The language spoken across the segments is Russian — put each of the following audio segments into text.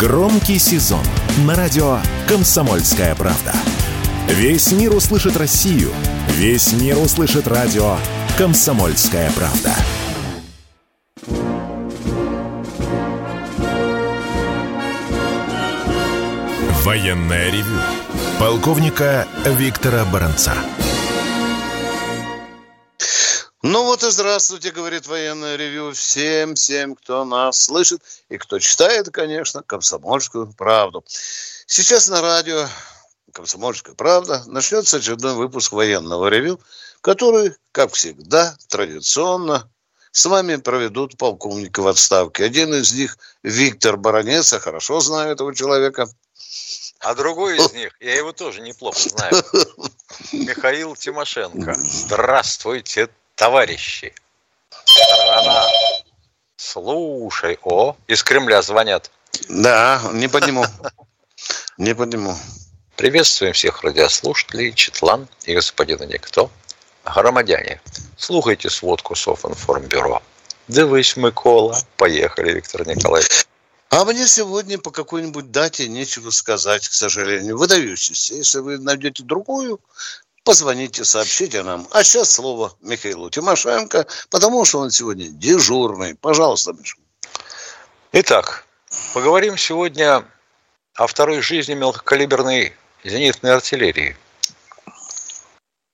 Громкий сезон на радио «Комсомольская правда». Весь мир услышит Россию. Весь мир услышит радио «Комсомольская правда». Военное ревю полковника Виктора Баранца. Ну вот и здравствуйте, говорит военное ревю всем, всем, кто нас слышит и кто читает, конечно, комсомольскую правду. Сейчас на радио «Комсомольская правда» начнется очередной выпуск военного ревю, который, как всегда, традиционно с вами проведут полковники в отставке. Один из них Виктор Баранец, я хорошо знаю этого человека. А другой из них, я его тоже неплохо знаю, Михаил Тимошенко. Здравствуйте, товарищи. Страна. Слушай, о, из Кремля звонят. Да, не подниму. Не подниму. Приветствуем всех радиослушателей, Четлан и господина Никто. Громадяне, слухайте сводку Софинформбюро. Дивись, Микола. Поехали, Виктор Николаевич. А мне сегодня по какой-нибудь дате нечего сказать, к сожалению. Выдающийся. Если вы найдете другую, позвоните, сообщите нам. А сейчас слово Михаилу Тимошенко, потому что он сегодня дежурный. Пожалуйста, Миша. Итак, поговорим сегодня о второй жизни мелкокалиберной зенитной артиллерии.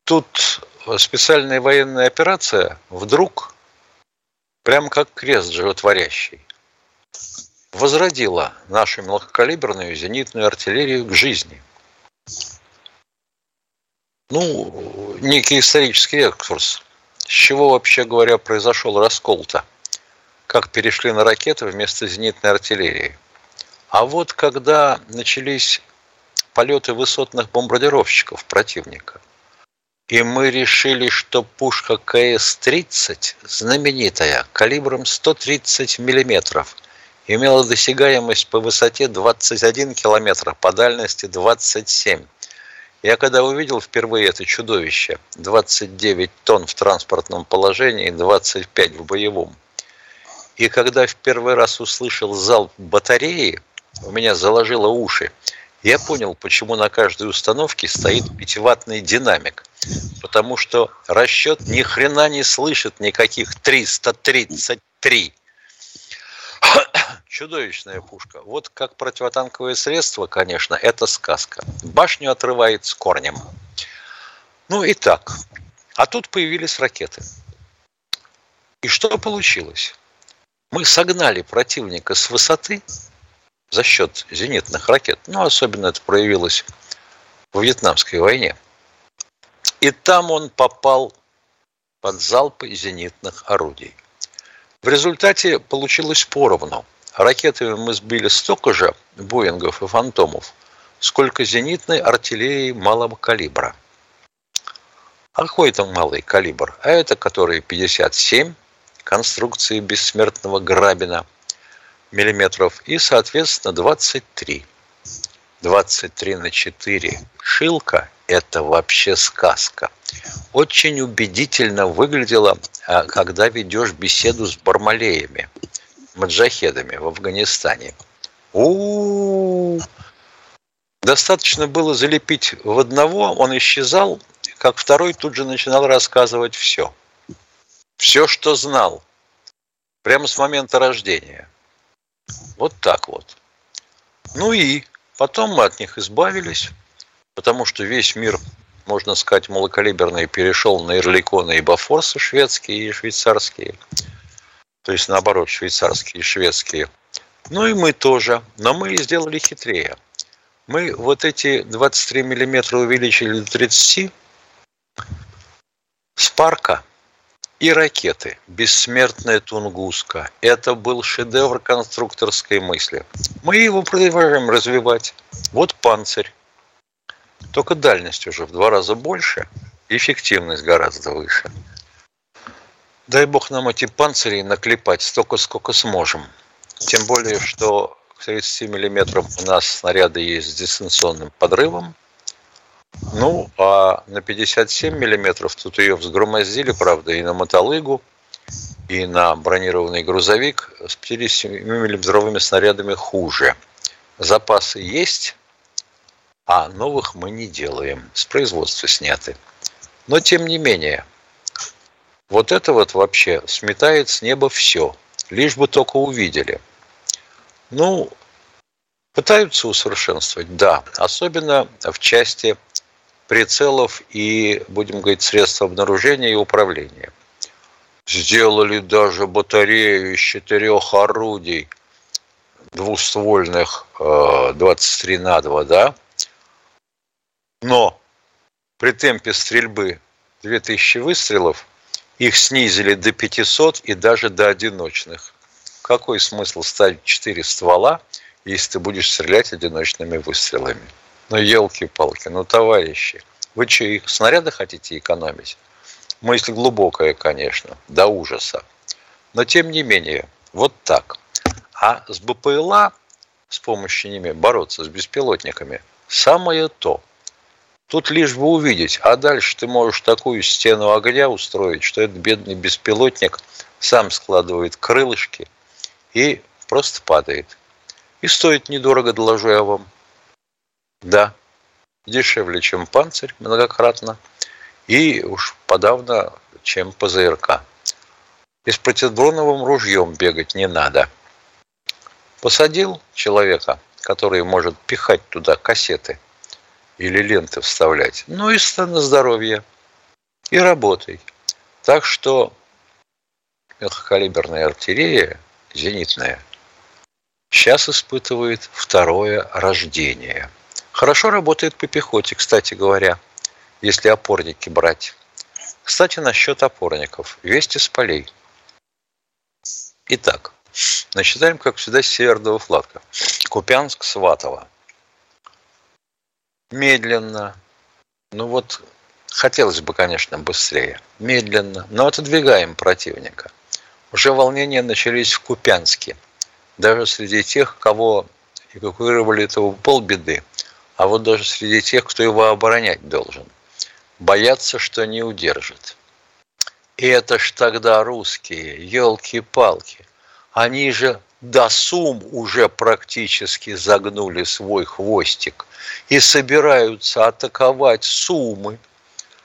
Тут специальная военная операция вдруг, прям как крест животворящий, возродила нашу мелкокалиберную зенитную артиллерию к жизни. Ну, некий исторический экскурс. С чего, вообще говоря, произошел раскол-то? Как перешли на ракеты вместо зенитной артиллерии? А вот когда начались полеты высотных бомбардировщиков противника, и мы решили, что пушка КС-30, знаменитая, калибром 130 миллиметров, имела досягаемость по высоте 21 километр, по дальности 27. Я когда увидел впервые это чудовище, 29 тонн в транспортном положении, 25 в боевом, и когда в первый раз услышал залп батареи, у меня заложило уши, я понял, почему на каждой установке стоит пятиваттный динамик. Потому что расчет ни хрена не слышит никаких 333. Чудовищная пушка. Вот как противотанковое средство, конечно, это сказка. Башню отрывает с корнем. Ну и так. А тут появились ракеты. И что получилось? Мы согнали противника с высоты за счет зенитных ракет. Ну, особенно это проявилось в Вьетнамской войне. И там он попал под залпы зенитных орудий. В результате получилось поровну. Ракетами мы сбили столько же Боингов и Фантомов, сколько зенитной артиллерии малого калибра. А какой там малый калибр? А это который 57 конструкции бессмертного Грабина миллиметров и, соответственно, 23. 23 на 4. Шилка – это вообще сказка. Очень убедительно выглядело, а, когда ведешь беседу с бармалеями, маджахедами в Афганистане. У, -у, -у Достаточно было залепить в одного, он исчезал, как второй тут же начинал рассказывать все. Все, что знал. Прямо с момента рождения. Вот так вот. Ну и потом мы от них избавились, потому что весь мир, можно сказать, малокалиберный перешел на Эрликоны и Бафорсы шведские и швейцарские. То есть, наоборот, швейцарские и шведские. Ну и мы тоже. Но мы сделали хитрее. Мы вот эти 23 миллиметра увеличили до 30 с парка – и ракеты. Бессмертная Тунгуска. Это был шедевр конструкторской мысли. Мы его продолжаем развивать. Вот панцирь. Только дальность уже в два раза больше, эффективность гораздо выше. Дай бог нам эти панцири наклепать столько, сколько сможем. Тем более, что к 30 миллиметрам у нас снаряды есть с дистанционным подрывом – ну, а на 57 миллиметров тут ее взгромоздили, правда, и на мотолыгу, и на бронированный грузовик с 57 миллиметровыми снарядами хуже. запасы есть, а новых мы не делаем. С производства сняты. Но тем не менее, вот это вот вообще сметает с неба все. Лишь бы только увидели. Ну, пытаются усовершенствовать, да. Особенно в части прицелов и, будем говорить, средств обнаружения и управления. Сделали даже батарею из четырех орудий двуствольных 23 э, на 2, да? Но при темпе стрельбы 2000 выстрелов их снизили до 500 и даже до одиночных. Какой смысл ставить 4 ствола, если ты будешь стрелять одиночными выстрелами? Ну, елки-палки, ну, товарищи, вы что, их снаряды хотите экономить? Мысль глубокая, конечно, до ужаса. Но, тем не менее, вот так. А с БПЛА, с помощью ними бороться, с беспилотниками, самое то. Тут лишь бы увидеть, а дальше ты можешь такую стену огня устроить, что этот бедный беспилотник сам складывает крылышки и просто падает. И стоит недорого, доложу я вам. Да, дешевле, чем панцирь многократно, и уж подавно, чем ПЗРК. И с противодроновым ружьем бегать не надо. Посадил человека, который может пихать туда кассеты или ленты вставлять, ну и на здоровье, и работай. Так что мелкокалиберная артиллерия, зенитная, сейчас испытывает второе рождение – Хорошо работает по пехоте, кстати говоря, если опорники брать. Кстати, насчет опорников. Вести с полей. Итак, начинаем, как всегда, с северного флага. Купянск, Сватово. Медленно. Ну вот, хотелось бы, конечно, быстрее. Медленно. Но отодвигаем противника. Уже волнения начались в Купянске. Даже среди тех, кого эвакуировали, этого полбеды а вот даже среди тех, кто его оборонять должен. Боятся, что не удержит. И это ж тогда русские, елки-палки. Они же до Сум уже практически загнули свой хвостик и собираются атаковать Сумы.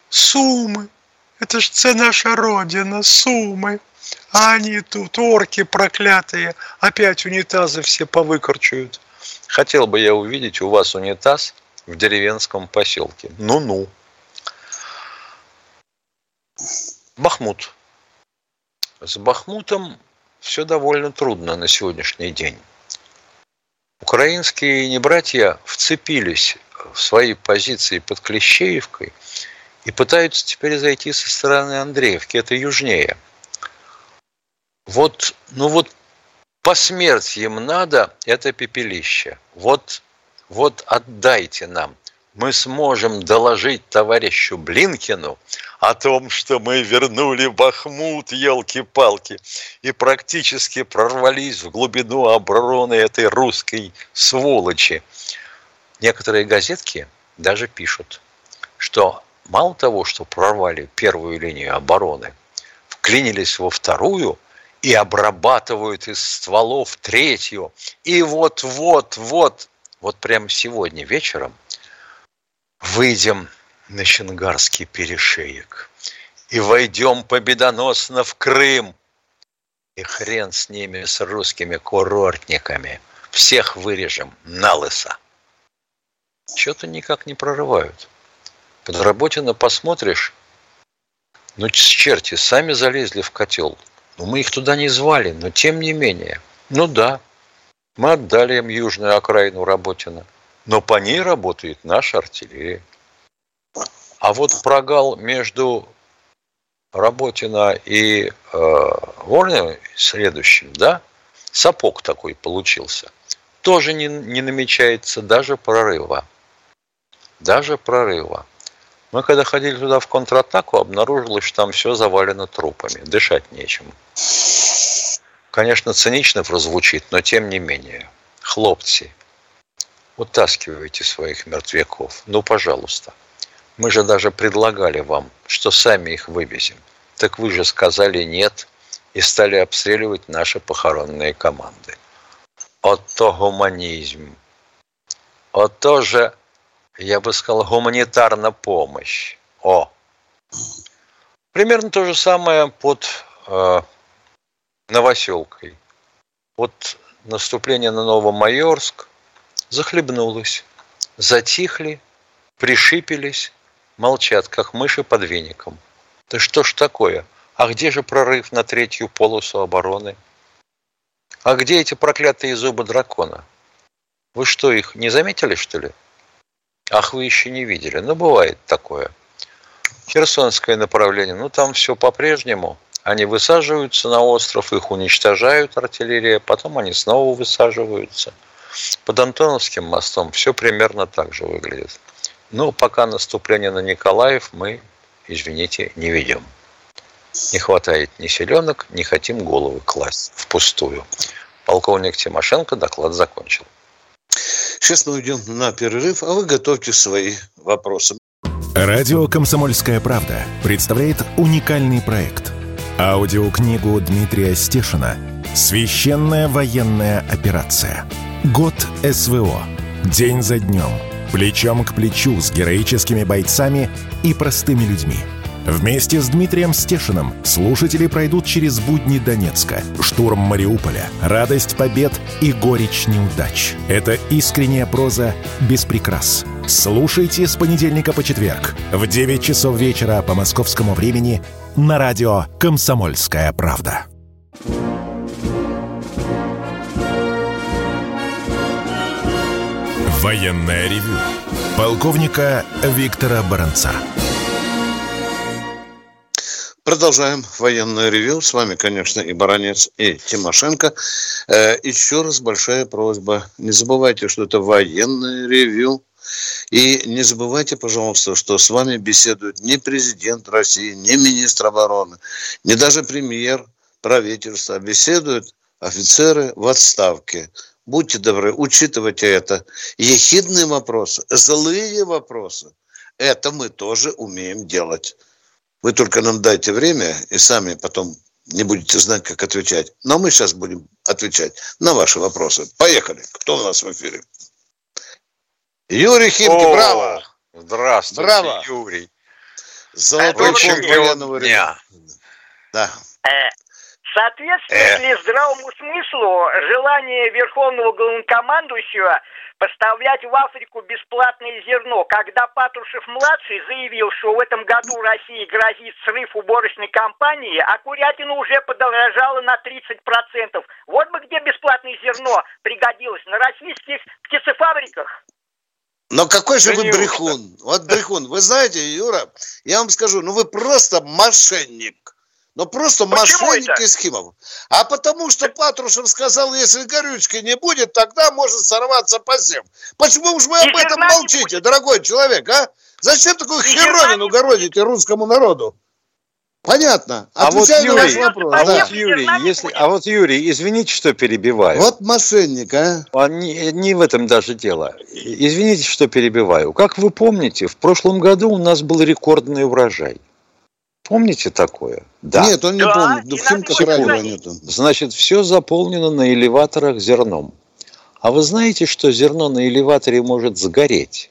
Сумы! Это ж це наша родина, Сумы! А они тут, орки проклятые, опять унитазы все повыкорчуют. Хотел бы я увидеть у вас унитаз в деревенском поселке. Ну-ну. Бахмут. С Бахмутом все довольно трудно на сегодняшний день. Украинские небратья вцепились в свои позиции под Клещеевкой и пытаются теперь зайти со стороны Андреевки, это южнее. Вот, ну вот по смерти им надо это пепелище. Вот, вот отдайте нам. Мы сможем доложить товарищу Блинкину о том, что мы вернули Бахмут, елки-палки, и практически прорвались в глубину обороны этой русской сволочи. Некоторые газетки даже пишут, что мало того, что прорвали первую линию обороны, вклинились во вторую – и обрабатывают из стволов третью. И вот-вот-вот, вот прямо сегодня вечером выйдем на Шенгарский перешеек и войдем победоносно в Крым. И хрен с ними, с русскими курортниками. Всех вырежем на лысо. Что-то никак не прорывают. Под Работина посмотришь, ну, черти, сами залезли в котел – ну, мы их туда не звали, но тем не менее. Ну да, мы отдали им южную окраину Работина, но по ней работает наша артиллерия. А вот прогал между Работина и э, Воронина следующим, да, сапог такой получился, тоже не, не намечается даже прорыва. Даже прорыва. Мы когда ходили туда в контратаку, обнаружилось, что там все завалено трупами. Дышать нечем. Конечно, цинично прозвучит, но тем не менее. Хлопцы, утаскивайте своих мертвяков. Ну, пожалуйста. Мы же даже предлагали вам, что сами их вывезем. Так вы же сказали нет и стали обстреливать наши похоронные команды. Ото гуманизм. вот тоже, я бы сказал, гуманитарная помощь. О! Примерно то же самое под э, Новоселкой. Вот наступление на Новомайорск захлебнулось. Затихли, пришипелись, молчат, как мыши под веником. Да что ж такое? А где же прорыв на третью полосу обороны? А где эти проклятые зубы дракона? Вы что, их не заметили, что ли? Ах, вы еще не видели. Ну, бывает такое. Херсонское направление, ну, там все по-прежнему. Они высаживаются на остров, их уничтожают артиллерия, потом они снова высаживаются. Под Антоновским мостом все примерно так же выглядит. Но пока наступление на Николаев мы, извините, не ведем. Не хватает ни селенок, не хотим головы класть впустую. Полковник Тимошенко доклад закончил. Сейчас мы уйдем на перерыв, а вы готовьте свои вопросы. Радио «Комсомольская правда» представляет уникальный проект. Аудиокнигу Дмитрия Стешина «Священная военная операция. Год СВО. День за днем. Плечом к плечу с героическими бойцами и простыми людьми». Вместе с Дмитрием Стешиным слушатели пройдут через будни Донецка, штурм Мариуполя, радость побед и горечь неудач. Это искренняя проза без прикрас. Слушайте с понедельника по четверг в 9 часов вечера по московскому времени на радио «Комсомольская правда». Военная ревю. Полковника Виктора Баранца. Продолжаем военное ревю. С вами, конечно, и Баранец, и Тимошенко. Э, еще раз большая просьба. Не забывайте, что это военное ревю. И не забывайте, пожалуйста, что с вами беседует не президент России, не министр обороны, не даже премьер правительства. Беседуют офицеры в отставке. Будьте добры, учитывайте это. Ехидные вопросы, злые вопросы. Это мы тоже умеем делать. Вы только нам дайте время и сами потом не будете знать, как отвечать. Но мы сейчас будем отвечать на ваши вопросы. Поехали. Кто у нас в эфире? Юрий Химки, О, браво! Здравствуйте, браво. Юрий. Золотой фонд военного дня. Да. Э, соответствует ли здравому смыслу желание Верховного Главнокомандующего поставлять в Африку бесплатное зерно, когда Патрушев-младший заявил, что в этом году России грозит срыв уборочной кампании, а курятина уже подорожала на 30%. Вот бы где бесплатное зерно пригодилось, на российских птицефабриках. Но какой же вы брехун? Вот брехун. Вы знаете, Юра, я вам скажу, ну вы просто мошенник. Ну просто Почему мошенник это? из Химов. А потому что Патрушев сказал, если горючки не будет, тогда может сорваться посев. Почему же вы об этом молчите, дорогой человек, а? Зачем такую херовину городите русскому народу? Понятно. А вот Юрий, вопрос. А да. вот Юрий, если, а вот Юрий, извините, что перебиваю. Вот мошенник, а? а не, не в этом даже дело. Извините, что перебиваю. Как вы помните, в прошлом году у нас был рекордный урожай. Помните такое? Да. Нет, он не да, помнит. Ну, в Химках радио нету. Значит, все заполнено на элеваторах зерном. А вы знаете, что зерно на элеваторе может сгореть?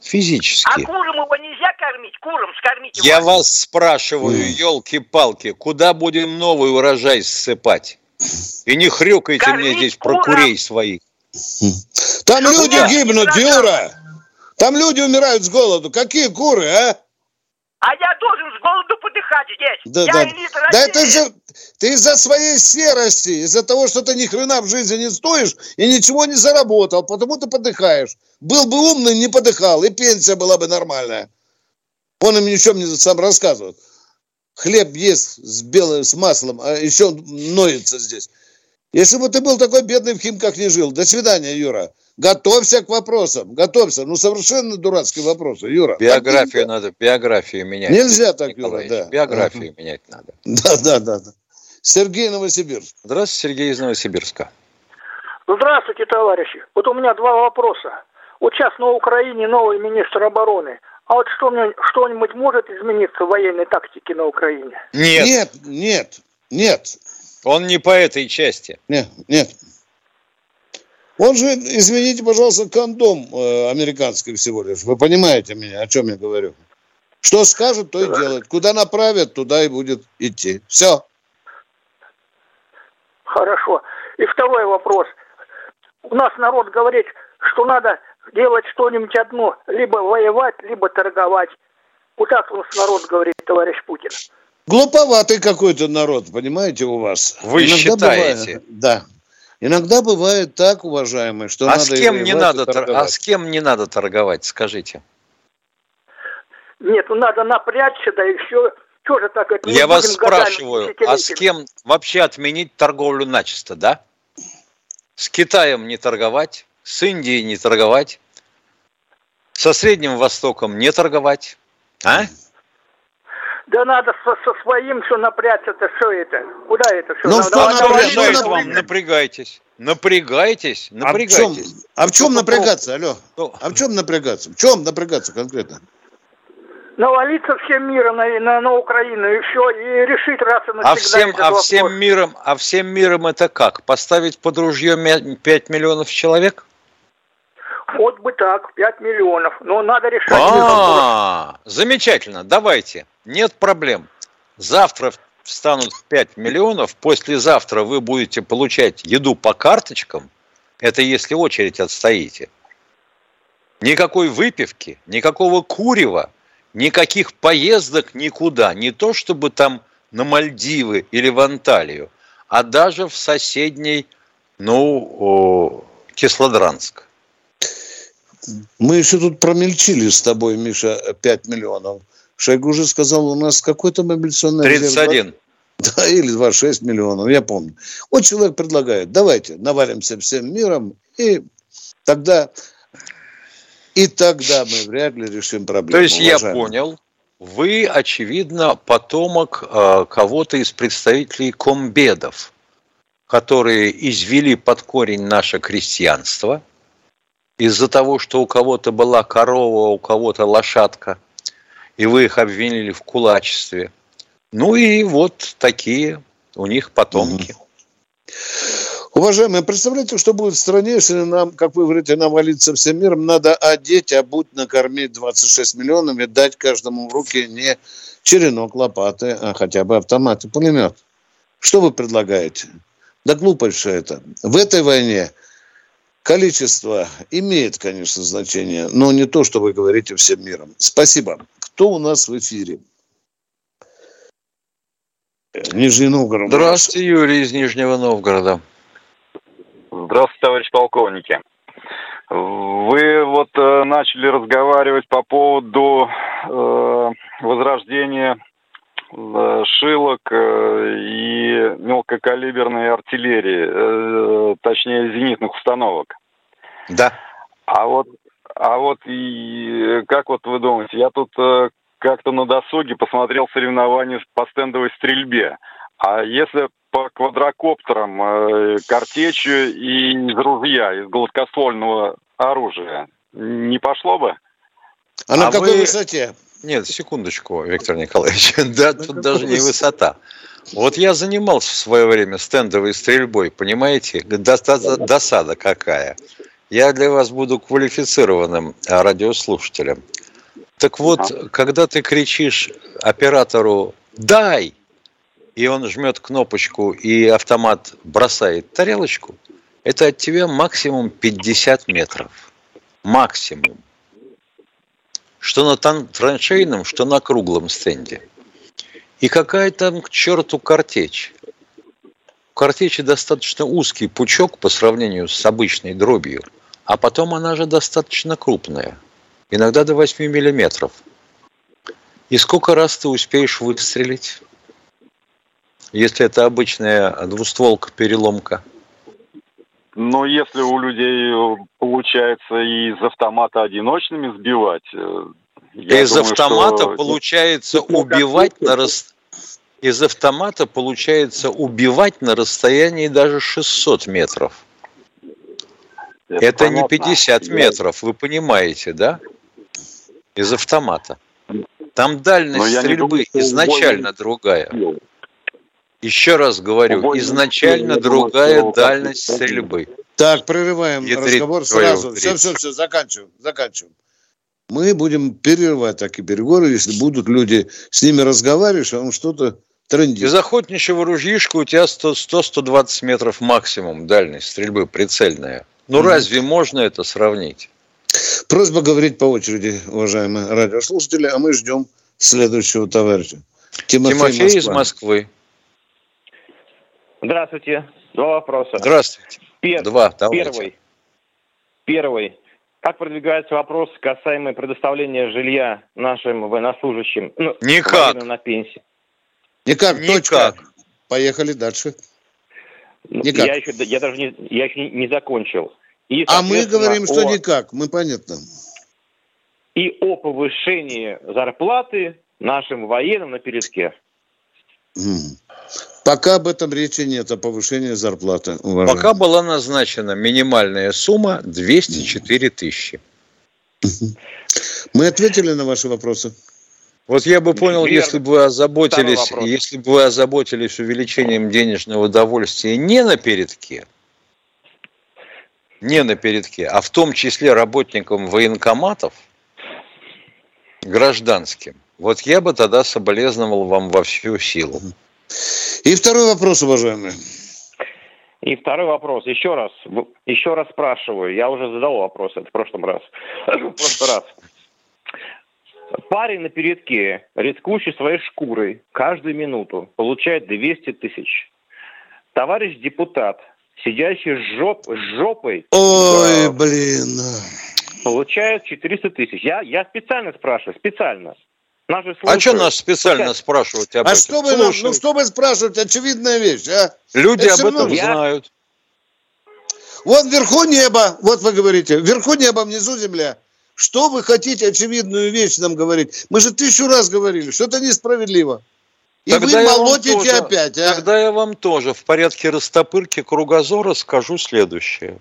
Физически. А курам его нельзя кормить? Курам скормить его? Я вас спрашиваю, елки-палки, куда будем новый урожай ссыпать? И не хрюкайте кормить мне здесь курам. про курей своих. Там Что люди гибнут, Юра! Там люди умирают с голоду. Какие куры, а? А я должен с голоду подыхать здесь. Да, я да. да это же ты из-за своей серости, из-за того, что ты ни хрена в жизни не стоишь и ничего не заработал, потому ты подыхаешь. Был бы умный, не подыхал, и пенсия была бы нормальная. Он им ничего не сам рассказывает. Хлеб ест с белым, с маслом, а еще ноется здесь. Если бы ты был такой бедный в Химках не жил. До свидания, Юра. Готовься к вопросам, готовься. Ну, совершенно дурацкие вопросы, Юра. Биографию так надо, биографию менять. Нельзя так, Юра, да. Биографию менять надо. Да, да, да, да. Сергей Новосибирск. Здравствуйте, Сергей из Новосибирска. Здравствуйте, товарищи. Вот у меня два вопроса. Вот сейчас на Украине новый министр обороны. А вот что что-нибудь может измениться в военной тактике на Украине? Нет. Нет, нет, нет. Он не по этой части. Нет, нет. Он же, извините, пожалуйста, кондом э, американский всего лишь. Вы понимаете меня, о чем я говорю? Что скажут, то и делают. Куда направят, туда и будет идти. Все. Хорошо. И второй вопрос. У нас народ говорит, что надо делать что-нибудь одно. Либо воевать, либо торговать. Вот так у нас народ говорит, товарищ Путин. Глуповатый какой-то народ, понимаете, у вас. Вы Иногда считаете? Бывает, да. Иногда бывает так, уважаемые, что а надо... С кем не надо торговать. А с кем не надо торговать, скажите? Нет, ну надо напрячься, да и все. Что же так? Это Я вас спрашиваю, а с кем вообще отменить торговлю начисто, да? С Китаем не торговать, с Индией не торговать, со Средним Востоком не торговать, а? Да надо со, со своим все напрячься-то, что это? Куда это все? Ну, надо, что напрягает вам? Напрягайтесь. Напрягайтесь, напрягайтесь. А в чем, а в чем напрягаться, алло? А в чем напрягаться? В чем напрягаться конкретно? навалиться всем миром на, на, на Украину и все, и решить раз и навсегда а всем, этот а вопрос. всем миром, а всем миром это как? Поставить под ружье 5 миллионов человек? Вот бы так, 5 миллионов. Но надо решать. А, замечательно, давайте. Нет проблем. Завтра станут 5 миллионов, послезавтра вы будете получать еду по карточкам. Это если очередь отстоите. Никакой выпивки, никакого курева, никаких поездок никуда. Не то, чтобы там на Мальдивы или в Анталию, а даже в соседний, ну, Кислодранск. Мы еще тут промельчили с тобой, Миша, 5 миллионов. Шойгу уже сказал, у нас какой-то мобилизационный 31. Резерв, да, или 26 миллионов, я помню. Вот человек предлагает, давайте навалимся всем миром, и тогда и тогда мы вряд ли решим проблему. То есть уважаемый. я понял, вы, очевидно, потомок э, кого-то из представителей комбедов, которые извели под корень наше крестьянство из-за того, что у кого-то была корова, у кого-то лошадка, и вы их обвинили в кулачестве. Ну и вот такие у них потомки. Уважаемые, представляете, что будет в стране, если нам, как вы говорите, навалиться всем миром, надо одеть, обуть, накормить 26 миллионов и дать каждому в руки не черенок лопаты, а хотя бы автомат и пулемет. Что вы предлагаете? Да глупость все это. В этой войне количество имеет, конечно, значение, но не то, что вы говорите всем миром. Спасибо. Кто у нас в эфире? Нижний Новгород. Здравствуйте, Юрий из Нижнего Новгорода. Здравствуйте, товарищ полковники. Вы вот э, начали разговаривать по поводу э, возрождения шилок э, и мелкокалиберной артиллерии, э, точнее зенитных установок. Да. А вот, а вот и как вот вы думаете, я тут э, как-то на досуге посмотрел соревнования по стендовой стрельбе. А если по квадрокоптерам, картечью и из ружья, из гладкоствольного оружия, не пошло бы? А, а на какой вы... высоте? Нет, секундочку, Виктор Николаевич. да, тут даже не высота. Вот я занимался в свое время стендовой стрельбой, понимаете? Досада какая. Я для вас буду квалифицированным радиослушателем. Так вот, когда ты кричишь оператору «дай!», и он жмет кнопочку, и автомат бросает тарелочку, это от тебя максимум 50 метров. Максимум. Что на траншейном, что на круглом стенде. И какая там к черту картечь. У картечи достаточно узкий пучок по сравнению с обычной дробью, а потом она же достаточно крупная. Иногда до 8 миллиметров. И сколько раз ты успеешь выстрелить? если это обычная двустволка-переломка? Но если у людей э, получается из автомата одиночными сбивать... Э, из думаю, автомата что... получается убивать на рас... Из автомата получается убивать на расстоянии даже 600 метров. Это, это не 50 метров, вы понимаете, да? Из автомата. Там дальность стрельбы думаю, изначально другая. Еще раз говорю, изначально другая дальность стрельбы. Так, прерываем разговор сразу. Все, все, все, заканчиваем, заканчиваем. Мы будем перерывать такие переговоры, если будут люди с ними разговаривать, а он что-то трендит. Из охотничьего ружьишка у тебя 100-120 метров максимум дальность стрельбы прицельная. Ну, mm-hmm. разве можно это сравнить? Просьба говорить по очереди, уважаемые радиослушатели, а мы ждем следующего товарища. Тимофей, Тимофей Москва. из Москвы. Здравствуйте. Два вопроса. Здравствуйте. Пер... Два. Давайте. Первый. Первый. Как продвигается вопрос касаемый предоставления жилья нашим военнослужащим? Ну, Никак. На пенсии. Никак, Никак. точка. Поехали дальше. Ну, никак. Я еще, я даже не, я еще не закончил. И, а мы говорим, что о... никак, мы понятно. И о повышении зарплаты нашим военным на передке. Пока об этом речи нет, о повышении зарплаты. Уважаемый. Пока была назначена минимальная сумма 204 тысячи. Мы ответили на ваши вопросы. Вот я бы понял, Верно. если бы вы озаботились, если бы вы озаботились увеличением денежного удовольствия не на передке, не на передке, а в том числе работникам военкоматов, гражданским, вот я бы тогда соболезновал вам во всю силу. И второй вопрос, уважаемый. И второй вопрос. Еще раз, еще раз спрашиваю. Я уже задал вопрос это в прошлом раз. в прошлый раз. Парень на передке, рискующий своей шкурой, каждую минуту получает 200 тысяч. Товарищ депутат, сидящий с, жоп, жопой... Ой, да, блин. Получает 400 тысяч. Я, я специально спрашиваю, специально. Наши а что нас специально спрашивать об а этом? Что вы нам, ну что вы спрашиваете? Очевидная вещь, а? Люди Это об этом я... знают. Вот вверху небо, вот вы говорите, вверху небо, внизу земля. Что вы хотите очевидную вещь нам говорить? Мы же тысячу раз говорили, что это несправедливо. И тогда вы молотите тоже, опять, а? Тогда я вам тоже в порядке растопырки кругозора скажу следующее.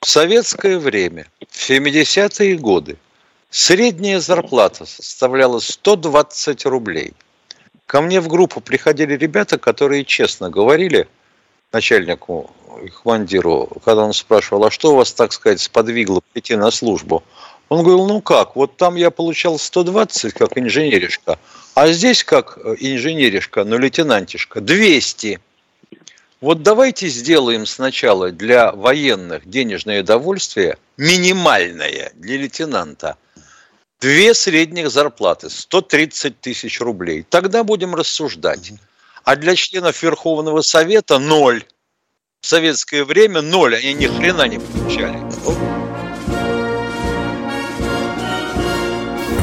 В советское время, в 70-е годы, Средняя зарплата составляла 120 рублей. Ко мне в группу приходили ребята, которые честно говорили начальнику и командиру, когда он спрашивал, а что у вас, так сказать, сподвигло пойти на службу? Он говорил, ну как, вот там я получал 120 как инженеришка, а здесь как инженеришка, ну лейтенантишка, 200. Вот давайте сделаем сначала для военных денежное удовольствие минимальное для лейтенанта – Две средних зарплаты, 130 тысяч рублей. Тогда будем рассуждать. А для членов Верховного Совета ноль. В советское время ноль, они ни хрена не получали.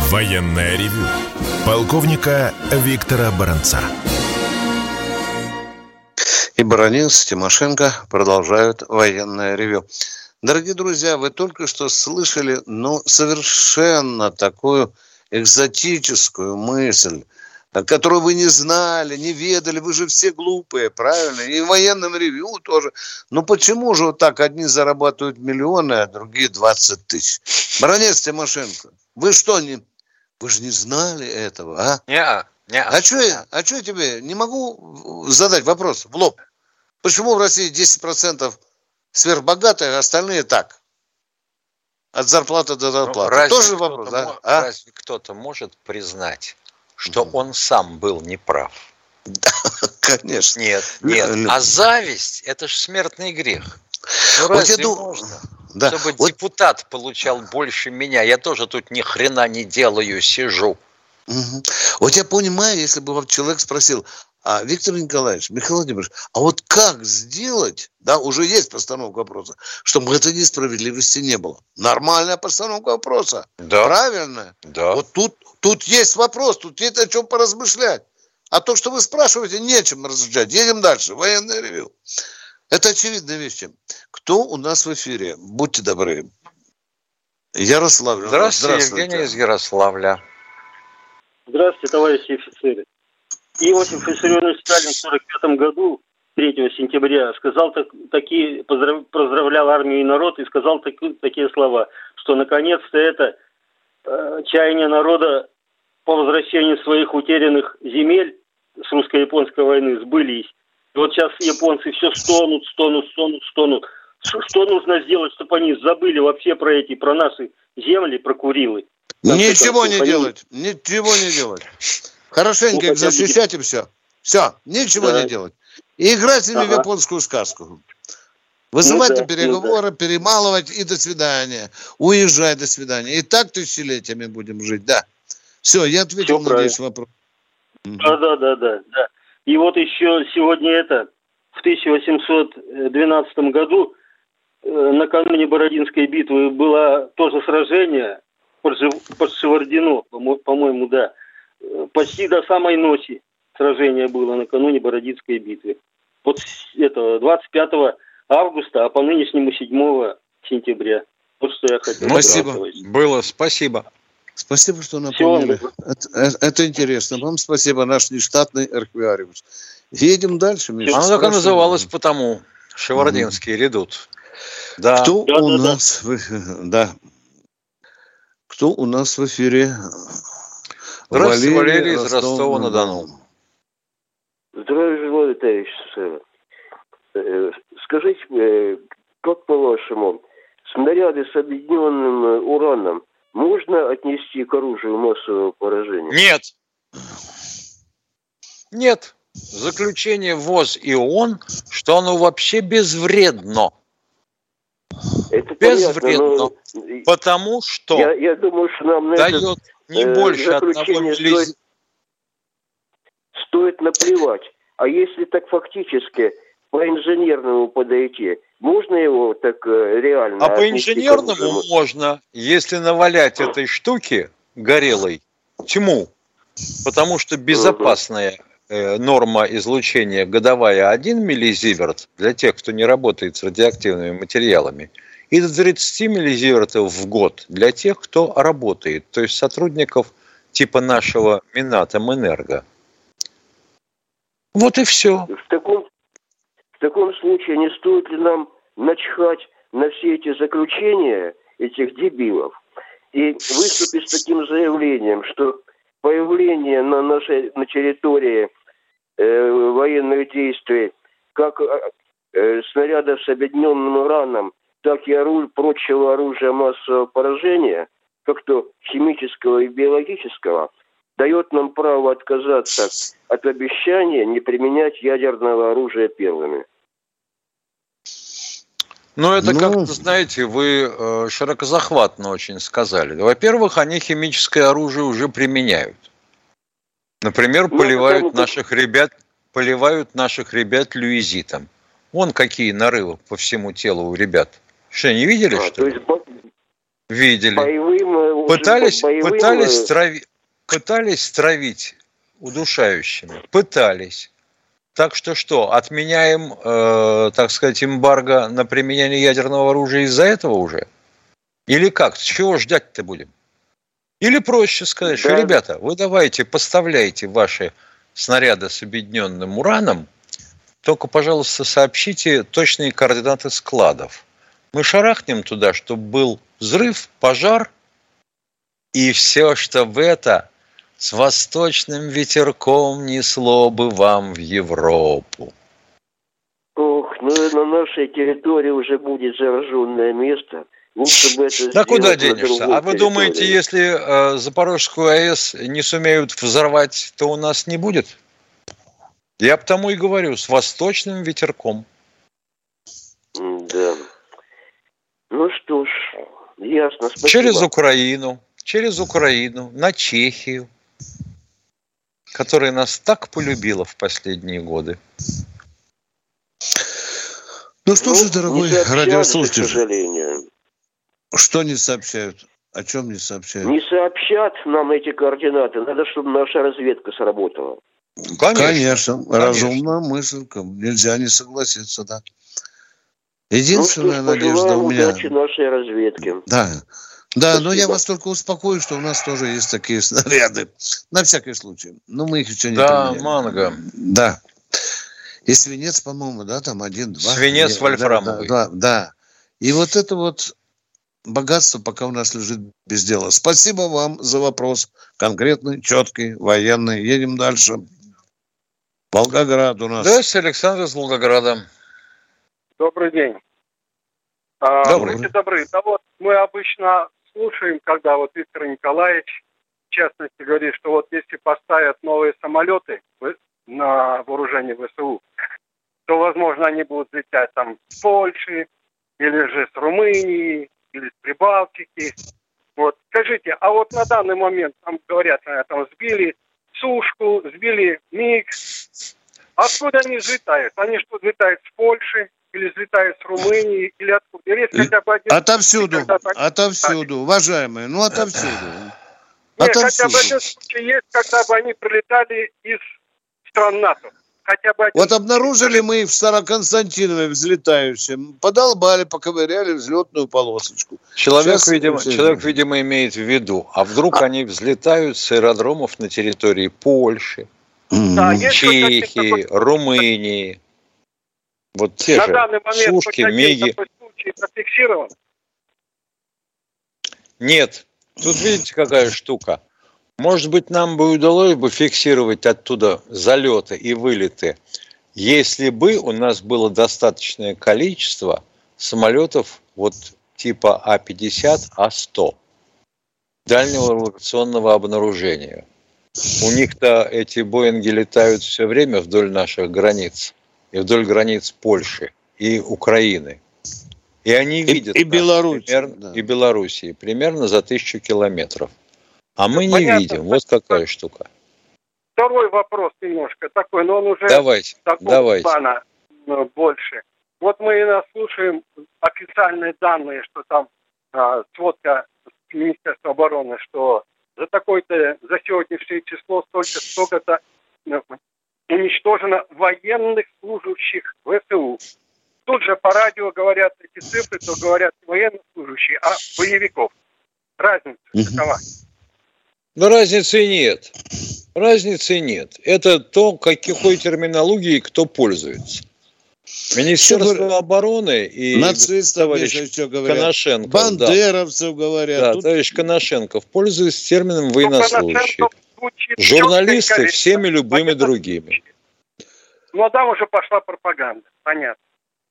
Военная ревю. Полковника Виктора Баранца. И Баранец, Тимошенко продолжают военное ревю. Дорогие друзья, вы только что слышали, ну, совершенно такую экзотическую мысль, которую вы не знали, не ведали, вы же все глупые, правильно? И в военном ревью тоже. Ну почему же вот так одни зарабатывают миллионы, а другие 20 тысяч? Бронец Тимошенко, вы что, не, вы же не знали этого, а? Не, не. А что я, а что я тебе не могу задать вопрос в лоб? Почему в России 10% сверхбогатые, а остальные так. От зарплаты до зарплаты. Ну, разве Тоже вопрос, да? А? Разве кто-то может признать, что mm. он сам был неправ? Да, конечно. Нет, нет. А зависть – это же смертный грех. Ну, разве вот дум... можно? Да. Чтобы вот... депутат получал больше меня. Я тоже тут ни хрена не делаю, сижу. Угу. Вот я понимаю, если бы человек спросил, а, Виктор Николаевич, Михаил Владимирович, а вот как сделать, да, уже есть постановка вопроса, чтобы этой несправедливости не было? Нормальная постановка вопроса. Да. Правильно? Да. Вот тут, тут есть вопрос, тут есть о чем поразмышлять. А то, что вы спрашиваете, нечем размышлять. Едем дальше. Военное ревю. Это очевидные вещи. Кто у нас в эфире? Будьте добры. Ярославль. Здравствуйте, Здравствуйте. Евгений из Ярославля. Здравствуйте, товарищи офицеры. Иосиф Виссарионович Сталин в 1945 году, 3 сентября, сказал так, такие, поздрав, поздравлял армию и народ и сказал так, такие слова, что наконец-то это э, чаяние народа по возвращению своих утерянных земель с русско-японской войны сбылись. И вот сейчас японцы все стонут, стонут, стонут, стонут. что нужно сделать, чтобы они забыли вообще про эти, про наши земли, про Курилы? Ничего не делать, ничего не делать. Хорошенько их защищать и все. Все, ничего не делать. И играть с ними в японскую сказку. Вызывать ну, на переговоры, ну, да. перемалывать и до свидания. Уезжай, до свидания. И так тысячелетиями будем жить, да. Все, я ответил Все на весь вопрос. Да, да, да, да, да. И вот еще сегодня это, в 1812 году, э, накануне Бородинской битвы, было тоже сражение под Шевардино, по-моему, да. Э, почти до самой ночи сражение было накануне Бородинской битвы. Вот это 25 августа, а по нынешнему 7 сентября. Вот что я хотел. Спасибо. Было, спасибо. Спасибо, что напомнили. Это, это, это интересно. Вам спасибо, наш нештатный архивариус. Едем дальше. Миша. Она так и называлась потому. Шевардинский mm редут. Да. Кто да, у да, нас да. В... да. Кто у нас в эфире? Здравствуйте, Валерий, Валерий из Ростова-на-Дону. Здравия желаю, товарищ Э, скажите, э, как по-вашему, снаряды с объединенным э, ураном можно отнести к оружию массового поражения? Нет. Нет. Заключение ВОЗ и ООН, что оно вообще безвредно. Это безвредно. Понятно, но... Потому что я, я думаю, что нам на дает этот, не больше одного миллизиметра. Стоит, стоит наплевать. А если так фактически по инженерному подойти, можно его так э, реально? А по инженерному можно, если навалять этой штуки горелой тьму, потому что безопасная э, норма излучения годовая 1 миллизиверт для тех, кто не работает с радиоактивными материалами, и до 30 миллизивертов в год для тех, кто работает, то есть сотрудников типа нашего Минатомэнерго. Вот и все. В таком, в таком случае не стоит ли нам начхать на все эти заключения этих дебилов и выступить с таким заявлением, что появление на нашей на территории э, военных действий как э, снарядов с объединенным ураном, так и оружие, прочего оружия массового поражения, как то химического и биологического, дает нам право отказаться от обещания не применять ядерного оружия первыми. Ну, это ну... как-то, знаете, вы э, широкозахватно очень сказали. Во-первых, они химическое оружие уже применяют. Например, ну, поливают потому... наших ребят, поливают наших ребят люизитом. Вон какие нарывы по всему телу у ребят. Что, не видели, а, что ли? Видели. Боевым, э, пытались, боевым... пытались, э, трави, пытались травить удушающими. Пытались. Так что что, отменяем, э, так сказать, эмбарго на применение ядерного оружия из-за этого уже? Или как? Чего ждать-то будем? Или проще сказать, да. что, ребята, вы давайте поставляйте ваши снаряды с объединенным ураном, только, пожалуйста, сообщите точные координаты складов. Мы шарахнем туда, чтобы был взрыв, пожар, и все, что в это с восточным ветерком несло бы вам в Европу. Ох, ну на нашей территории уже будет зараженное место. Лучше бы это да куда денешься? А вы думаете, если э, Запорожскую АЭС не сумеют взорвать, то у нас не будет? Я потому и говорю, с восточным ветерком. Да. Ну что ж, ясно. Спасибо. Через Украину, через Украину, на Чехию, которая нас так полюбила в последние годы. Ну что ну, же, дорогой радиослушатель, к сожалению. Что не сообщают? О чем не сообщают? Не сообщат нам эти координаты. Надо, чтобы наша разведка сработала. Конечно. Конечно. Разумная мысль. Нельзя не согласиться, да. Единственная ну, надежда у меня... удачи нашей разведке. Да. Да, Спасибо. но я вас только успокою, что у нас тоже есть такие снаряды. На всякий случай. Но мы их еще не Да, применяли. манго. Да. И свинец, по-моему, да, там один-два. Свинец Я, вольфрамовый. Да, да, да. И вот это вот богатство пока у нас лежит без дела. Спасибо вам за вопрос. Конкретный, четкий, военный. Едем дальше. Волгоград у нас. Да, Александр из Волгограда. Добрый день. А, Добрый. Будьте добры. Да вот мы обычно слушаем, когда вот Виктор Николаевич, в частности, говорит, что вот если поставят новые самолеты на вооружение ВСУ, то, возможно, они будут летать там с Польши, или же с Румынии, или с Прибалтики. Вот, скажите, а вот на данный момент, там говорят, там сбили сушку, сбили МиГ. Откуда они взлетают? Они что, взлетают с Польши? Или взлетают с Румынии? Или откуда? Или хотя бы один... Отовсюду, отовсюду, уважаемые, ну отовсюду. Нет, хотя бы один случай есть, когда бы они прилетали из стран НАТО хотя бы... Вот обнаружили мы в Староконстантинове взлетающим, подолбали, поковыряли взлетную полосочку. Человек, Сейчас видимо, человек, видимо, имеет в виду, а вдруг а... они взлетают с аэродромов на территории Польши, да, Чехии, Румынии. Вот те на же данный момент сушки, миги. Нет, тут видите, какая штука. Может быть, нам бы удалось бы фиксировать оттуда залеты и вылеты, если бы у нас было достаточное количество самолетов вот типа А-50, А-100 дальнего локационного обнаружения. У них-то эти Боинги летают все время вдоль наших границ и вдоль границ Польши и Украины. И они видят и, и Беларусь, примерно, да. и Белоруссии примерно за тысячу километров. А мы не Понятно. видим. Вот какая штука. Второй вопрос немножко такой, но он уже давайте, такого давайте. плана ну, больше. Вот мы слушаем официальные данные, что там а, сводка Министерства обороны, что за такое-то, за сегодняшнее число столько, столько-то ну, уничтожено военных служащих ВСУ. Тут же по радио говорят эти цифры, то говорят не военных служащих, а боевиков. Разница какова? Но разницы нет. Разницы нет. Это то, как, какой терминологией кто пользуется. Министерство что обороны и Нацистов, товарищ. Коношенков. Бандеровцев да. говорят. Да, Тут... товарищ Коношенков пользуется термином военнослужащий. Журналисты всеми любыми другими. Ну, а там уже пошла пропаганда. Понятно.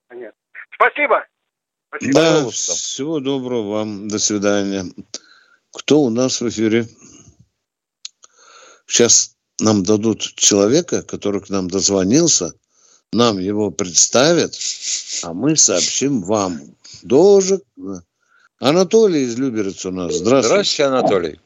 Понятно. Спасибо. Спасибо. Да, всего доброго вам. До свидания. Кто у нас в эфире? Сейчас нам дадут человека, который к нам дозвонился, нам его представят, а мы сообщим вам. Дожик. Анатолий из Люберец у нас. Здравствуйте. Здравствуйте, Анатолий.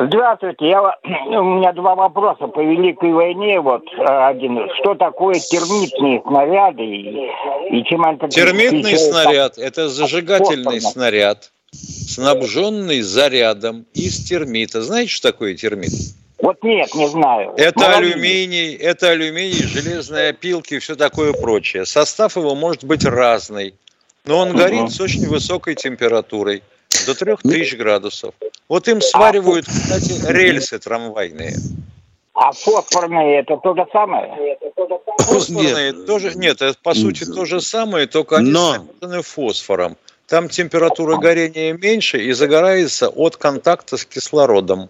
Здравствуйте. Я, у меня два вопроса по Великой войне. Вот один. Что такое термитные снаряды и, и чем это... Термитный снаряд – это зажигательный снаряд, снабженный зарядом из термита. Знаете, что такое термит? Вот нет, не знаю. Это Молодец. алюминий, это алюминий, железные опилки и все такое прочее. Состав его может быть разный, но он горит с очень высокой температурой, до 3000 градусов. Вот им сваривают, кстати, рельсы трамвайные. А фосфорные это то же самое? Фосфорные нет. тоже нет, это по сути то же самое, только они Но... фосфором. Там температура горения меньше и загорается от контакта с кислородом.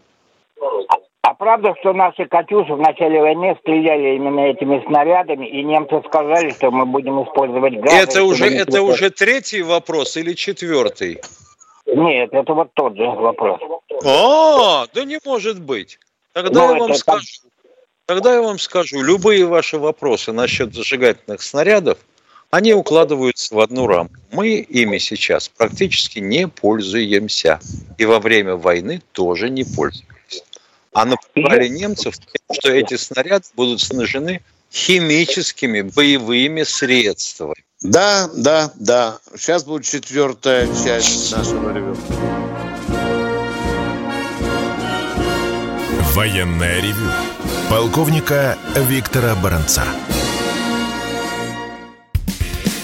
А правда, что наши «Катюши» в начале войны стреляли именно этими снарядами, и немцы сказали, что мы будем использовать газы. Это уже, это уже третий вопрос или четвертый? Нет, это вот тот же вопрос. А, да не может быть. Тогда Но ну, я вам скажу. Тогда я вам скажу, любые ваши вопросы насчет зажигательных снарядов, они укладываются в одну рамку. Мы ими сейчас практически не пользуемся. И во время войны тоже не пользуемся а напугали немцев, что эти снаряды будут снажены химическими боевыми средствами. Да, да, да. Сейчас будет четвертая часть нашего ревю. Военная ревю. Полковника Виктора Баранца.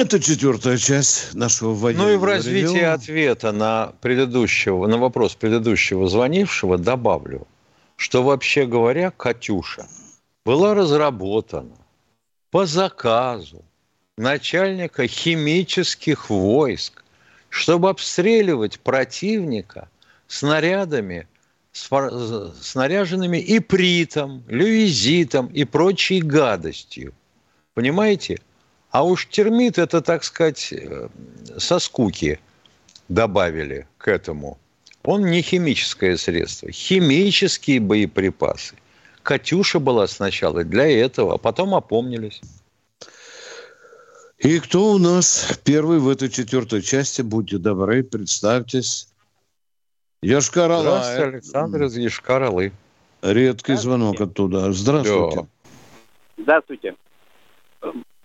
Это четвертая часть нашего военного Ну и в развитии ревю. ответа на предыдущего, на вопрос предыдущего звонившего добавлю, что вообще говоря, Катюша была разработана по заказу начальника химических войск, чтобы обстреливать противника снарядами, снаряженными ипритом, люизитом и прочей гадостью. Понимаете? А уж термит это, так сказать, э, со скуки добавили к этому. Он не химическое средство, химические боеприпасы. Катюша была сначала для этого, а потом опомнились. И кто у нас первый в этой четвертой части? Будьте добры, представьтесь. Йошкар Здравствуйте, Александр из Ешкар-Олы. Редкий звонок оттуда. Здравствуйте. Здравствуйте.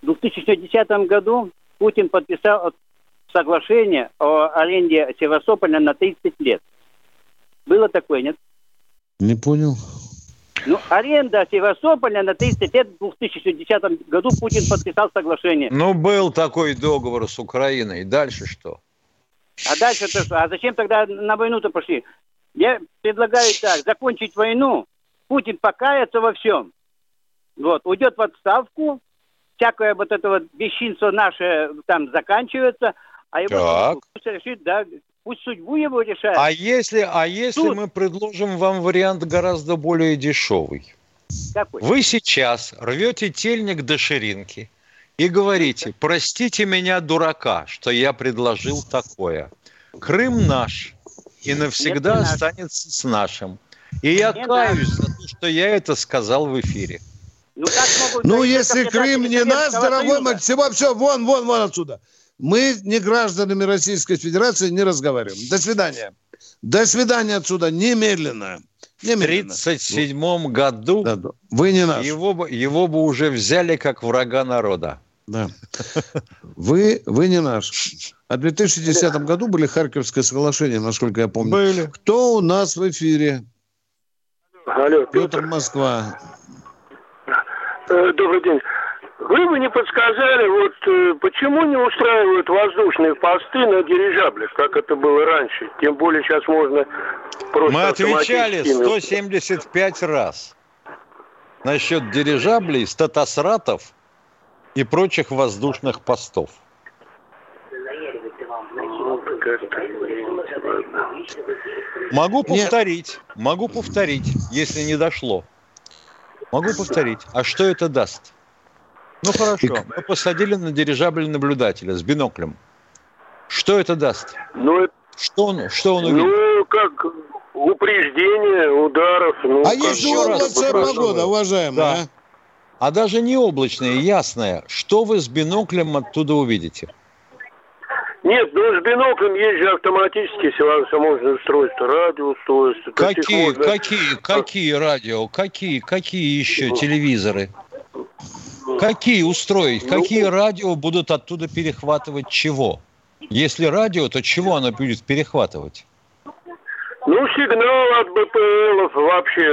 В 2010 году Путин подписал соглашение о аренде Севастополя на 30 лет. Было такое, нет? Не понял. Ну, аренда Севастополя на 30 лет в 2010 году Путин подписал соглашение. Ну, был такой договор с Украиной. Дальше что? А дальше то что? А зачем тогда на войну-то пошли? Я предлагаю так, закончить войну, Путин покается во всем. Вот, уйдет в отставку, всякое вот это вот бесчинство наше там заканчивается, а его Так. пусть решит, да, пусть судьбу его решает. А если, а если Тут- мы предложим вам вариант гораздо более дешевый? Какой? Вы сейчас рвете тельник до ширинки и говорите, простите меня, дурака, что я предложил такое. Крым наш и навсегда не наш. останется с нашим. И я Не каюсь за то, что я это сказал в эфире. Ну, могут Ну, если Крым не наш, Советского дорогой мой, всего, все, вон, вон, вон отсюда. Мы не гражданами Российской Федерации не разговариваем. До свидания. До свидания отсюда, немедленно. В Немедленно. 1937 году Да, да. Вы не наш. его, бы- его бы уже взяли как врага народа. Да. Вы, вы не наш. А в 2010 году были Харьковское соглашение, насколько я помню. Были. Кто у нас в эфире? Алло, Петр Москва. Э, Добрый день. Вы бы не подсказали, вот э, почему не устраивают воздушные посты на дирижаблях, как это было раньше? Тем более сейчас можно просто Мы отвечали автоматическими- 175 раз насчет дирижаблей, статосратов и прочих воздушных постов. Могу повторить, могу повторить, если не дошло. Могу повторить. А что это даст? Ну хорошо, мы посадили на дирижабль наблюдателя с биноклем. Что это даст? Ну, Что он, что он увидит? ну, как упреждение ударов. Ну, А если облачная погода, уважаемые? Да. а? А даже не облачное, ясное. Что вы с биноклем оттуда увидите? Нет, ну с биноклем есть же автоматические всевозможные устройства, радиоустройства. Какие, можно- какие, какие радио, какие, какие еще телевизоры? Какие устроить? Какие радио будут оттуда перехватывать чего? Если радио, то чего оно будет перехватывать? Ну, сигнал от БПЛов вообще,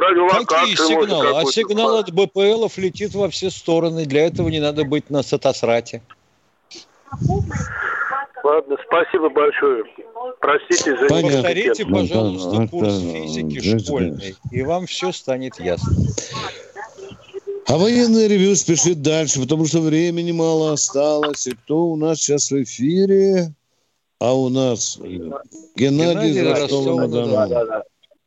радиолокации. Какие может, сигналы? А сигнал от БПЛов летит во все стороны. Для этого не надо быть на сатосрате. Ладно, спасибо большое. Простите за Понятно. Повторите, Ну, пожалуйста, да, курс это, физики да, школьный, и вам все станет ясно. А военное ревю спешит дальше, потому что времени мало осталось. И кто у нас сейчас в эфире? А у нас Геннадий, Геннадий Ростова-на-Дону. Ростова-на-Дону. Да, да.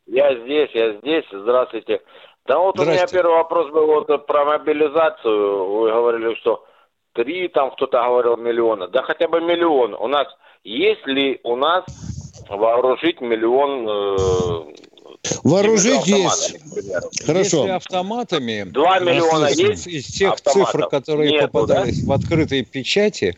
Я здесь, я здесь. Здравствуйте. Да вот у меня первый вопрос был вот про мобилизацию. Вы говорили, что три, там кто-то говорил миллиона. Да хотя бы миллион. У нас есть ли у нас вооружить миллион э, Вооружить есть. примеру? Хорошо. Если автоматами, Два миллиона из, есть из тех автоматов? цифр, которые Нету, попадались в открытой печати,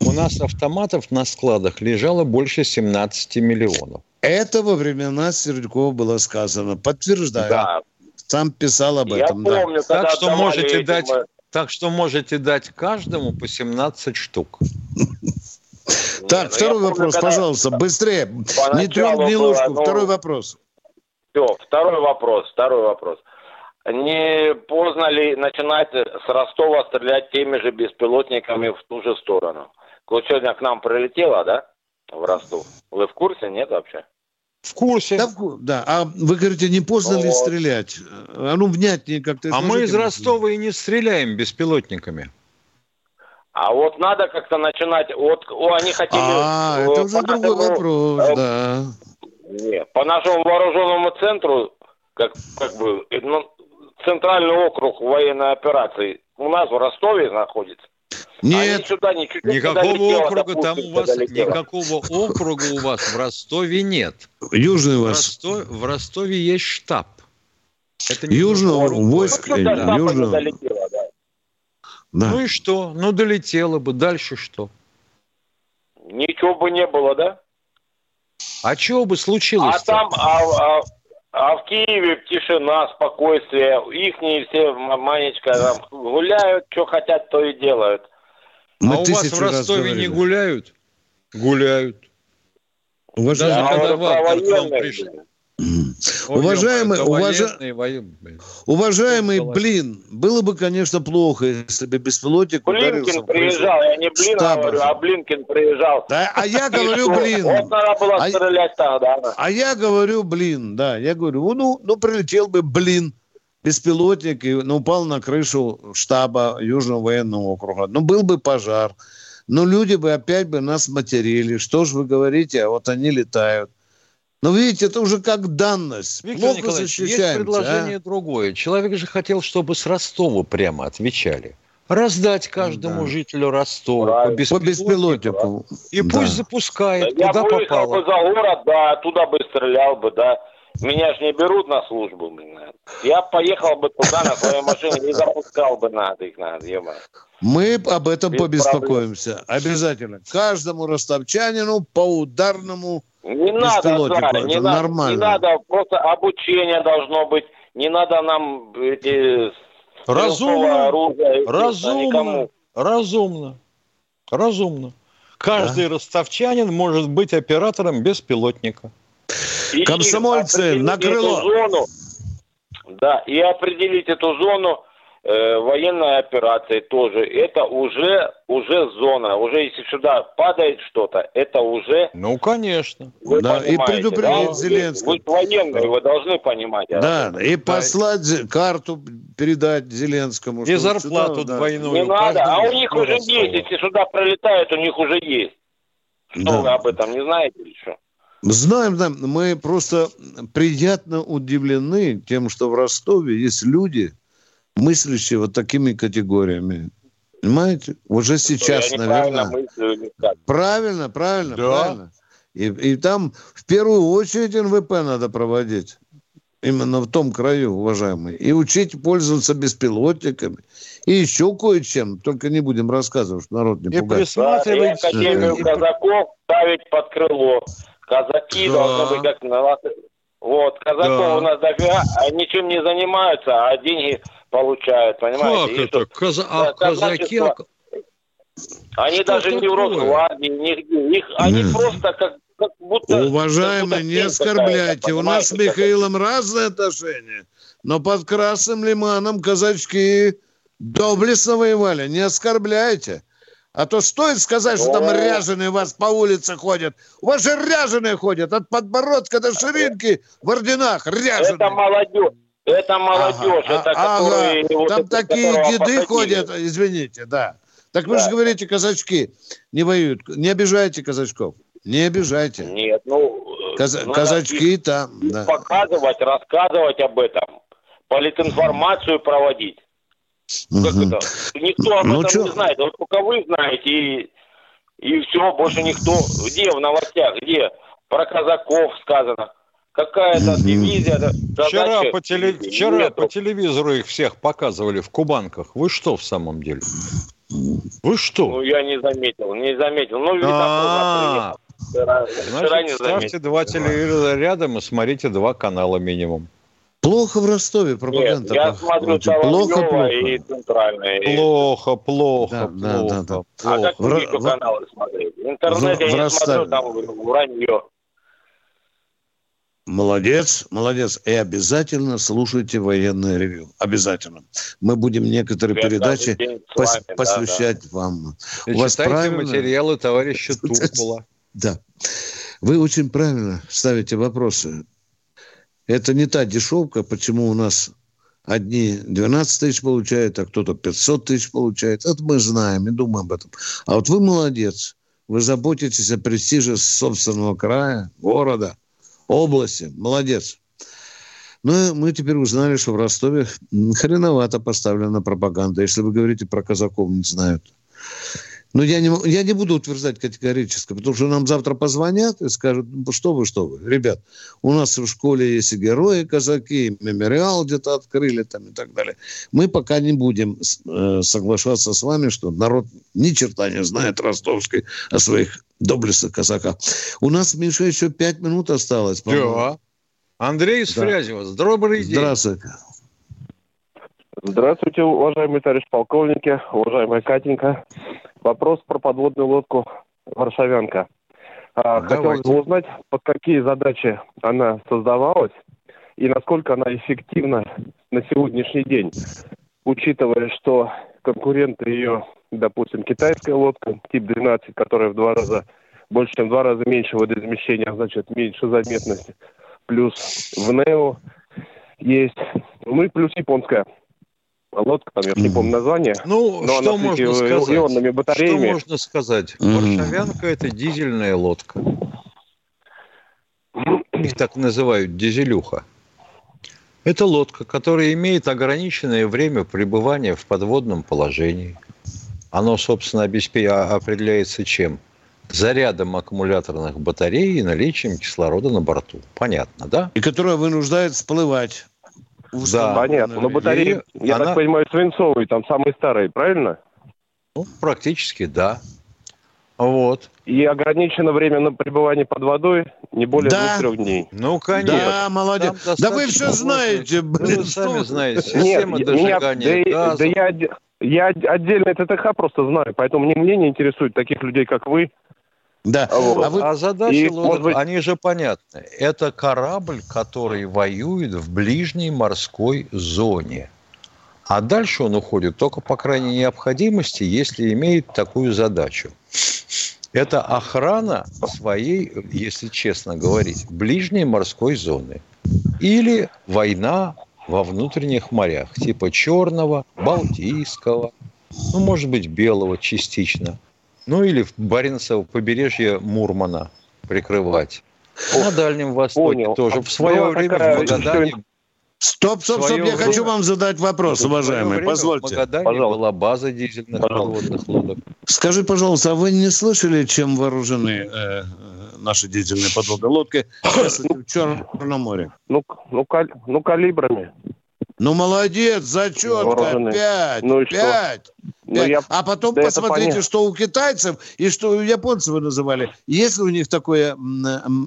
у нас автоматов на складах лежало больше 17 миллионов. Это во времена Сердюкова было сказано. Подтверждаю. Да. Сам писал об Я этом. да. помню, когда Так что можете этим, дать, э, так что можете дать каждому по 17 штук. Так, ну, второй я помню, вопрос, когда- пожалуйста, быстрее. Не трем ни было, ложку. ну, Второй вопрос. Все, второй вопрос, второй вопрос. не поздно ли начинать с Ростова стрелять теми же беспилотниками в ту же сторону? Вот сегодня к нам прилетело, да, в Ростов? Вы в курсе, нет вообще? В курсе. Да, да, а вы говорите, не поздно вот. ли стрелять? А ну, внятнее как-то. А мы из Ростова и не стреляем беспилотниками. А вот надо как-то начинать. Вот о, они хотели. А, э, это уже другой вопрос, э, да. Нет, по нашему вооруженному центру, как, как бы, ну, центральный округ военной операции у нас в Ростове находится. Нет, сюда ничуть никакого округа там у вас, долетело. никакого округа у вас в Ростове нет. Южный в вас. Ростове, в Ростове есть штаб. Это не Южного войска. Ну, да, Южного. Долетело, да. Да. Ну и что? Ну долетело бы. Дальше что? Ничего бы не было, да? А чего бы случилось? А там, а, а, а в Киеве тишина, спокойствие. Ихние все манечка там гуляют, что хотят, то и делают. Мы а у вас в Ростове не гуляют? Гуляют. Уважаемый, Даже когда Вагнер к вам пришли. Уважаемый, уважа... уважаемый, блин, было бы, конечно, плохо, если бы беспилотник Блинкин приезжал, я не Блин говорю, а Блинкин приезжал. Да, а я говорю, блин. Вот надо было а стрелять тогда. А я говорю, блин, да, я говорю, ну, ну прилетел бы, блин, беспилотник и ну, упал на крышу штаба Южного военного округа. Ну, был бы пожар. Но люди бы опять бы нас материли. Что же вы говорите, а вот они летают. Но видите, это уже как данность. Виктор Плохо Николаевич, есть предложение а? другое. Человек же хотел, чтобы с Ростова прямо отвечали. Раздать каждому да. жителю Ростова по беспилотнику. По беспилотнику. И да. пусть запускает, да, куда я попало. бы за город, да, туда бы стрелял бы, да. Меня же не берут на службу, блин. Я поехал бы туда на своей машине и запускал бы надо их, надо, ема. Мы об этом Без побеспокоимся. Проблем. Обязательно. Каждому ростовчанину по ударному не надо, да, не, нормально. не надо, просто обучение должно быть. Не надо нам эти разумно, оружие, разумно, разумно, разумно. Каждый да. ростовчанин может быть оператором беспилотника. И Комсомольцы на крыло. Зону, да, и определить эту зону э, военной операции тоже. Это уже, уже зона. Уже если сюда падает что-то, это уже... Ну, конечно. Вы да, и предупредить да? Зеленского. Вы, вы военные, вы должны понимать. Да, да и послать карту, передать Зеленскому. И зарплату сюда, двойную. Не надо, а у них уже есть. Если сюда пролетает, у них уже есть. Что да. вы об этом не знаете или что? Знаем, да, мы просто приятно удивлены тем, что в Ростове есть люди, мыслящие вот такими категориями. Понимаете? Уже сейчас, Я наверное. Мыслю, правильно, правильно, да. правильно. И, и там в первую очередь НВП надо проводить. Именно в том краю, уважаемые. И учить пользоваться беспилотниками. И еще кое-чем. Только не будем рассказывать, что народ не и пугает. Присматривать... Да, и Академию казаков ставить под крыло. Казаки да. должны быть как Вот, казаков да. у нас дофига, а ничем не занимаются, а деньги получают, понимаете? Как это? Каза... А казаки... Они что даже такое? не в Росгвардии, нигде. Их, они mm. просто как, как будто... Уважаемые, как не оскорбляйте. У нас с Михаилом разные отношения. Но под Красным Лиманом казачки доблестно воевали. Не оскорбляйте. А то стоит сказать, что там ряженые у вас по улице ходят. У вас же ряженые ходят от подбородка до ширинки в орденах. Ряженые. Это молодежь. Это молодежь, ага, это ага, которые... Ага. Вот там это, такие деды посадили. ходят, извините, да. Так вы да. же говорите, казачки не воюют. Не обижайте казачков. Не обижайте. Нет, ну... Каз... ну казачки там, да. Показывать, рассказывать об этом. Политинформацию проводить. Угу. Как это? Никто об ну, этом чё? не знает. Вот только вы знаете, и, и все, больше никто. Где в новостях, где? Про казаков сказано. Какая-то дивизия. Вчера, по, теле... Вчера по телевизору их всех показывали в Кубанках. Вы что в самом деле? Вы что? Ну, я не заметил, не заметил. Ну, видно, не ставьте два телевизора рядом и смотрите два канала минимум. Плохо в Ростове пропаганда. Нет, я смотрю плохо, плохо. и центральные. Плохо, плохо, да, плохо. Да, да, да. А как другие в... каналы смотреть? В интернете в, я в не смотрю, там вранье. Молодец, молодец. И обязательно слушайте военное ревю. Обязательно. Мы будем некоторые Я передачи пос- вами, да, посвящать вам. И У вас читайте правильно- материалы товарища Туркула. Да. Вы очень правильно ставите вопросы. Это не та дешевка, почему у нас одни 12 тысяч получают, а кто-то 500 тысяч получает. Это мы знаем и думаем об этом. А вот вы молодец. Вы заботитесь о престиже собственного края, города, области. Молодец. Ну, и мы теперь узнали, что в Ростове хреновато поставлена пропаганда. Если вы говорите про казаков, не знают. Но я не, я не буду утверждать категорически, потому что нам завтра позвонят и скажут, ну, что вы, что вы, ребят, у нас в школе есть и герои, казаки, и мемориал где-то открыли там и так далее. Мы пока не будем э, соглашаться с вами, что народ ни черта не знает ростовской о своих доблестных казаках. У нас, Миша, еще пять минут осталось. по-моему. Да. Андрей из Да. Фрязева, добрый день. Здравствуйте. Здравствуйте, уважаемые товарищ полковники, уважаемая Катенька. Вопрос про подводную лодку «Варшавянка». А, Хотелось бы узнать, под какие задачи она создавалась и насколько она эффективна на сегодняшний день, учитывая, что конкуренты ее, допустим, китайская лодка тип 12, которая в два раза больше, чем в два раза меньше водоизмещения, а значит, меньше заметности, плюс в Нео есть, ну и плюс японская лодка, там, я уж не помню название. Ну, но что она можно сказать? ионными батареями. Что можно сказать? Мгм. Варшавянка – это дизельная лодка. Их так называют дизелюха. Это лодка, которая имеет ограниченное время пребывания в подводном положении. Оно, собственно, обеспе- а- определяется чем? Зарядом аккумуляторных батарей и наличием кислорода на борту. Понятно, да? И которая вынуждает всплывать. Да. Понятно. Но батареи, И я она- так понимаю, свинцовые, там самые старые, правильно? Ну, практически, да. Вот. И ограничено время на пребывание под водой не более Да. двух-трех дней. Ну, конечно. Да, молодец. Да вы все знаете, Вы блин. сами знаете, Нет, система меня, дожигания да, и- газа. да я, я отде- отдельно ТТХ просто знаю, поэтому мне мнение интересует таких людей, как вы. Да. Вот. А, вы- задачи и, может быть- они же понятны. Это корабль, который воюет в ближней морской зоне. А дальше он уходит только по крайней необходимости, если имеет такую задачу. Это охрана своей, если честно говорить, ближней морской зоны. Или война во внутренних морях, типа Черного, Балтийского, ну, может быть, Белого частично. Ну, или в Баренцево побережье Мурмана прикрывать. На Дальнем Востоке Понял. тоже. А В свое время такая в Магадане... Стоп, стоп, стоп, я хочу время- вам задать вопрос, уважаемый, время позвольте. В Магадане Пожалуйста. была база дизельных подводных лодок. Скажи, пожалуйста, а вы не слышали, чем вооружены э, наши дизельные подводные лодки в Черном море? Ну, ну, каль- ну, калибрами. Ну, молодец, зачетка, Вооружены. пять, Ну и что? пять. Ну, я- А потом да посмотрите, что у китайцев и что у японцев вы называли. Есть ли у них такое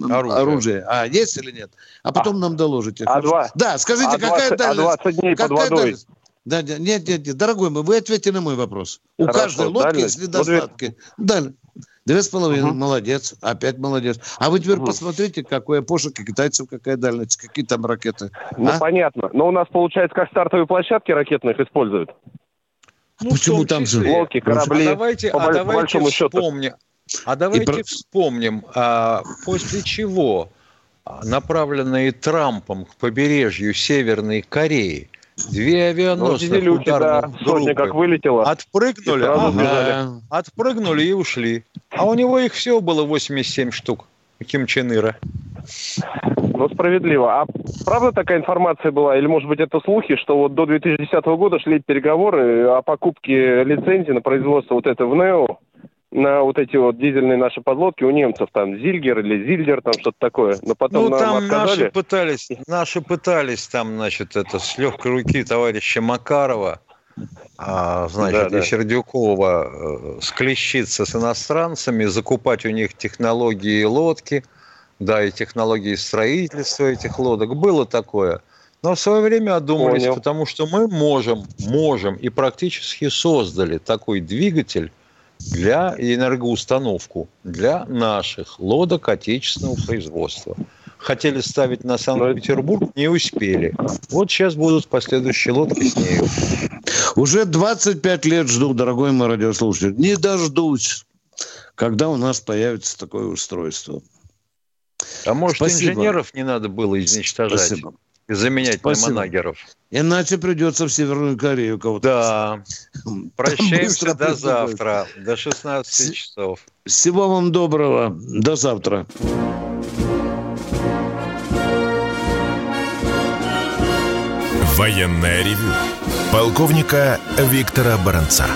Оружие. оружие? А, есть или нет? А потом нам доложите. а два- Да, скажите, а какая 20 а дальность? 20 дней под Какая водой? дальность? Да, нет, нет, нет, дорогой мой, вы ответьте на мой вопрос. У Хорошо, каждой лодки дальность. есть Ну, недостатки. Далее. Две с половиной, молодец, опять молодец. А вы теперь Мгм. посмотрите, какой пошек, и китайцев какая дальность, какие там ракеты. Ну, А? понятно. Но у нас, получается, как стартовые площадки ракетных используют. Ну, Почему там же-. Лодки, корабли. А давайте, по а давайте большому счету. вспомним. А давайте про- вспомним, а, после чего а, направленные Трампом к побережью Северной Кореи две Ну, авианосных дизелюки, да, ударных сотня как группы вылетела. отпрыгнули, И ага, отпрыгнули и ушли. А у него их всего было 87 штук. Ким Чен Ира. Ну, справедливо. А правда такая информация была, или, может быть, это слухи, что вот до 2010 года шли переговоры о покупке лицензии на производство вот это в НЕО, на вот эти вот дизельные наши подлодки у немцев, там, Зильгер или Зильдер, там что-то такое. Но потом Ну, нам там отказали. наши пытались, наши пытались там, значит, это с легкой руки товарища Макарова, а, значит, Да, да. и Сердюкова э, склещиться с иностранцами, закупать у них технологии и лодки, да, и технологии строительства этих лодок. Было такое. Но в свое время одумались, Понял. потому что мы можем, можем и практически создали такой двигатель для энергоустановку для наших лодок отечественного производства. хотели ставить на Санкт-Петербург, не успели. Вот сейчас будут последующие лодки с нею. Уже 25 лет жду, дорогой мой радиослушатель. Не дождусь, когда у нас появится такое устройство. А может, Спасибо. инженеров не надо было изничтожать? Спасибо. И заменять Спасибо. на манагеров. Иначе придется в Северную Корею кого-то. Да. Прощаемся до завтра, до 16 часов. Всего вам доброго. До завтра. Военная ревю. Полковника Виктора Баранца.